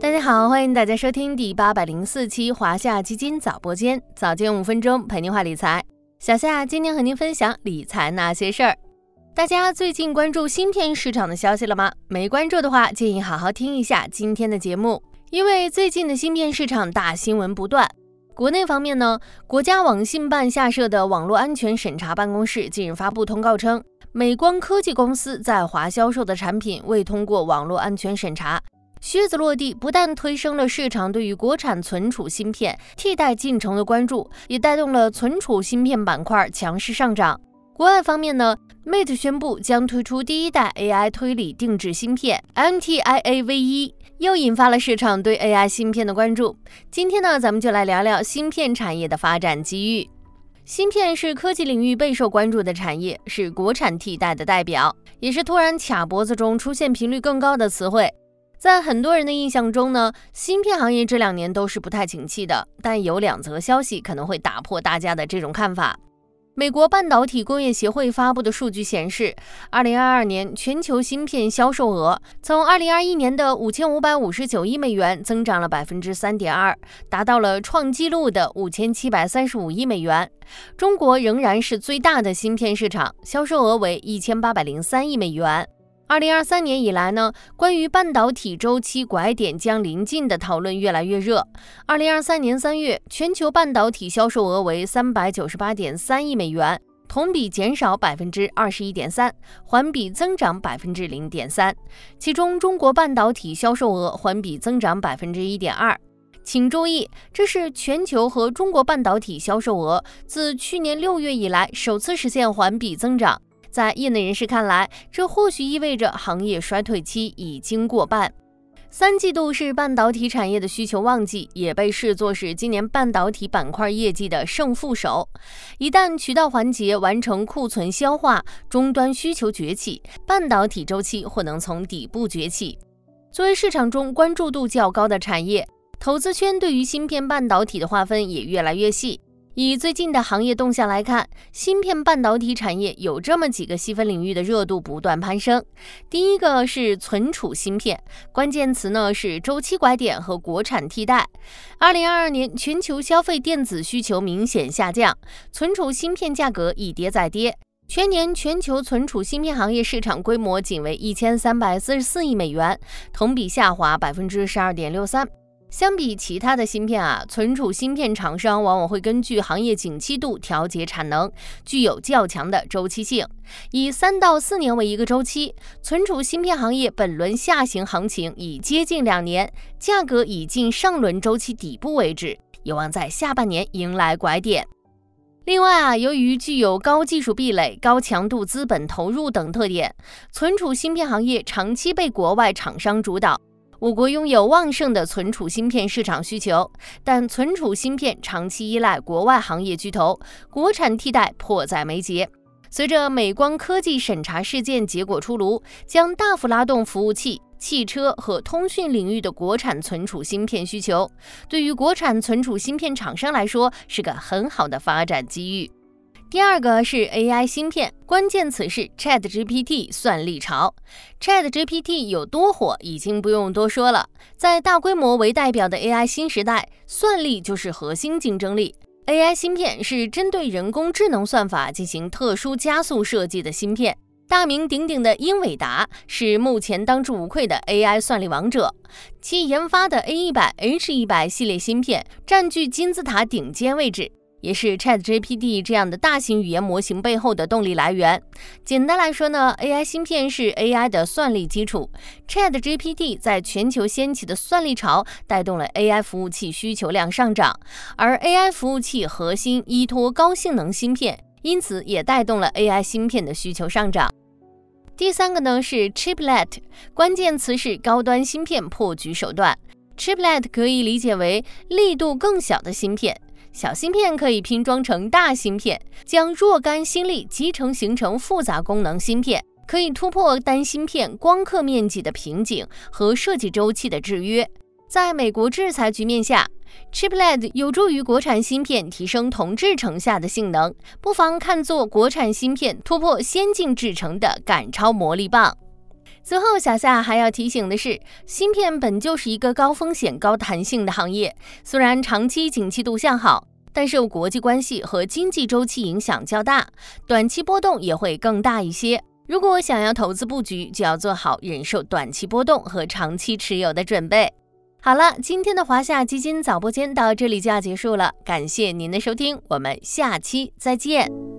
大家好，欢迎大家收听第八百零四期华夏基金早播间，早间五分钟陪您话理财。小夏今天和您分享理财那些事儿。大家最近关注芯片市场的消息了吗？没关注的话，建议好好听一下今天的节目，因为最近的芯片市场大新闻不断。国内方面呢，国家网信办下设的网络安全审查办公室近日发布通告称，美光科技公司在华销售的产品未通过网络安全审查。靴子落地，不但推升了市场对于国产存储芯片替代进程的关注，也带动了存储芯片板块强势上涨。国外方面呢，Mate 宣布将推出第一代 AI 推理定制芯片 MTIA V1，又引发了市场对 AI 芯片的关注。今天呢，咱们就来聊聊芯片产业的发展机遇。芯片是科技领域备受关注的产业，是国产替代的代表，也是突然卡脖子中出现频率更高的词汇。在很多人的印象中呢，芯片行业这两年都是不太景气的。但有两则消息可能会打破大家的这种看法。美国半导体工业协会发布的数据显示，二零二二年全球芯片销售额从二零二一年的五千五百五十九亿美元增长了百分之三点二，达到了创纪录的五千七百三十五亿美元。中国仍然是最大的芯片市场，销售额为一千八百零三亿美元。二零二三年以来呢，关于半导体周期拐点将临近的讨论越来越热。二零二三年三月，全球半导体销售额为三百九十八点三亿美元，同比减少百分之二十一点三，环比增长百分之零点三。其中，中国半导体销售额环比增长百分之一点二。请注意，这是全球和中国半导体销售额自去年六月以来首次实现环比增长。在业内人士看来，这或许意味着行业衰退期已经过半。三季度是半导体产业的需求旺季，也被视作是今年半导体板块业绩的胜负手。一旦渠道环节完成库存消化，终端需求崛起，半导体周期或能从底部崛起。作为市场中关注度较高的产业，投资圈对于芯片半导体的划分也越来越细。以最近的行业动向来看，芯片半导体产业有这么几个细分领域的热度不断攀升。第一个是存储芯片，关键词呢是周期拐点和国产替代。二零二二年全球消费电子需求明显下降，存储芯片价格一跌再跌，全年全球存储芯片行业市场规模仅为一千三百四十四亿美元，同比下滑百分之十二点六三。相比其他的芯片啊，存储芯片厂商往往会根据行业景气度调节产能，具有较强的周期性，以三到四年为一个周期。存储芯片行业本轮下行行情已接近两年，价格已近上轮周期底部位置，有望在下半年迎来拐点。另外啊，由于具有高技术壁垒、高强度资本投入等特点，存储芯片行业长期被国外厂商主导。我国拥有旺盛的存储芯片市场需求，但存储芯片长期依赖国外行业巨头，国产替代迫在眉睫。随着美光科技审查事件结果出炉，将大幅拉动服务器、汽车和通讯领域的国产存储芯片需求，对于国产存储芯片厂商来说是个很好的发展机遇。第二个是 AI 芯片，关键词是 ChatGPT 算力潮。ChatGPT 有多火，已经不用多说了。在大规模为代表的 AI 新时代，算力就是核心竞争力。AI 芯片是针对人工智能算法进行特殊加速设计的芯片。大名鼎鼎的英伟达是目前当之无愧的 AI 算力王者，其研发的 A100、H100 系列芯片占据金字塔顶尖位置。也是 ChatGPT 这样的大型语言模型背后的动力来源。简单来说呢，AI 芯片是 AI 的算力基础。ChatGPT 在全球掀起的算力潮，带动了 AI 服务器需求量上涨，而 AI 服务器核心依托高性能芯片，因此也带动了 AI 芯片的需求上涨。第三个呢是 Chiplet，关键词是高端芯片破局手段。Chiplet 可以理解为力度更小的芯片。小芯片可以拼装成大芯片，将若干芯粒集成形成复杂功能芯片，可以突破单芯片光刻面积的瓶颈和设计周期的制约。在美国制裁局面下，Chiplet 有助于国产芯片提升同制程下的性能，不妨看作国产芯片突破先进制程的赶超魔力棒。最后，小夏还要提醒的是，芯片本就是一个高风险、高弹性的行业，虽然长期景气度向好，但受国际关系和经济周期影响较大，短期波动也会更大一些。如果想要投资布局，就要做好忍受短期波动和长期持有的准备。好了，今天的华夏基金早播间到这里就要结束了，感谢您的收听，我们下期再见。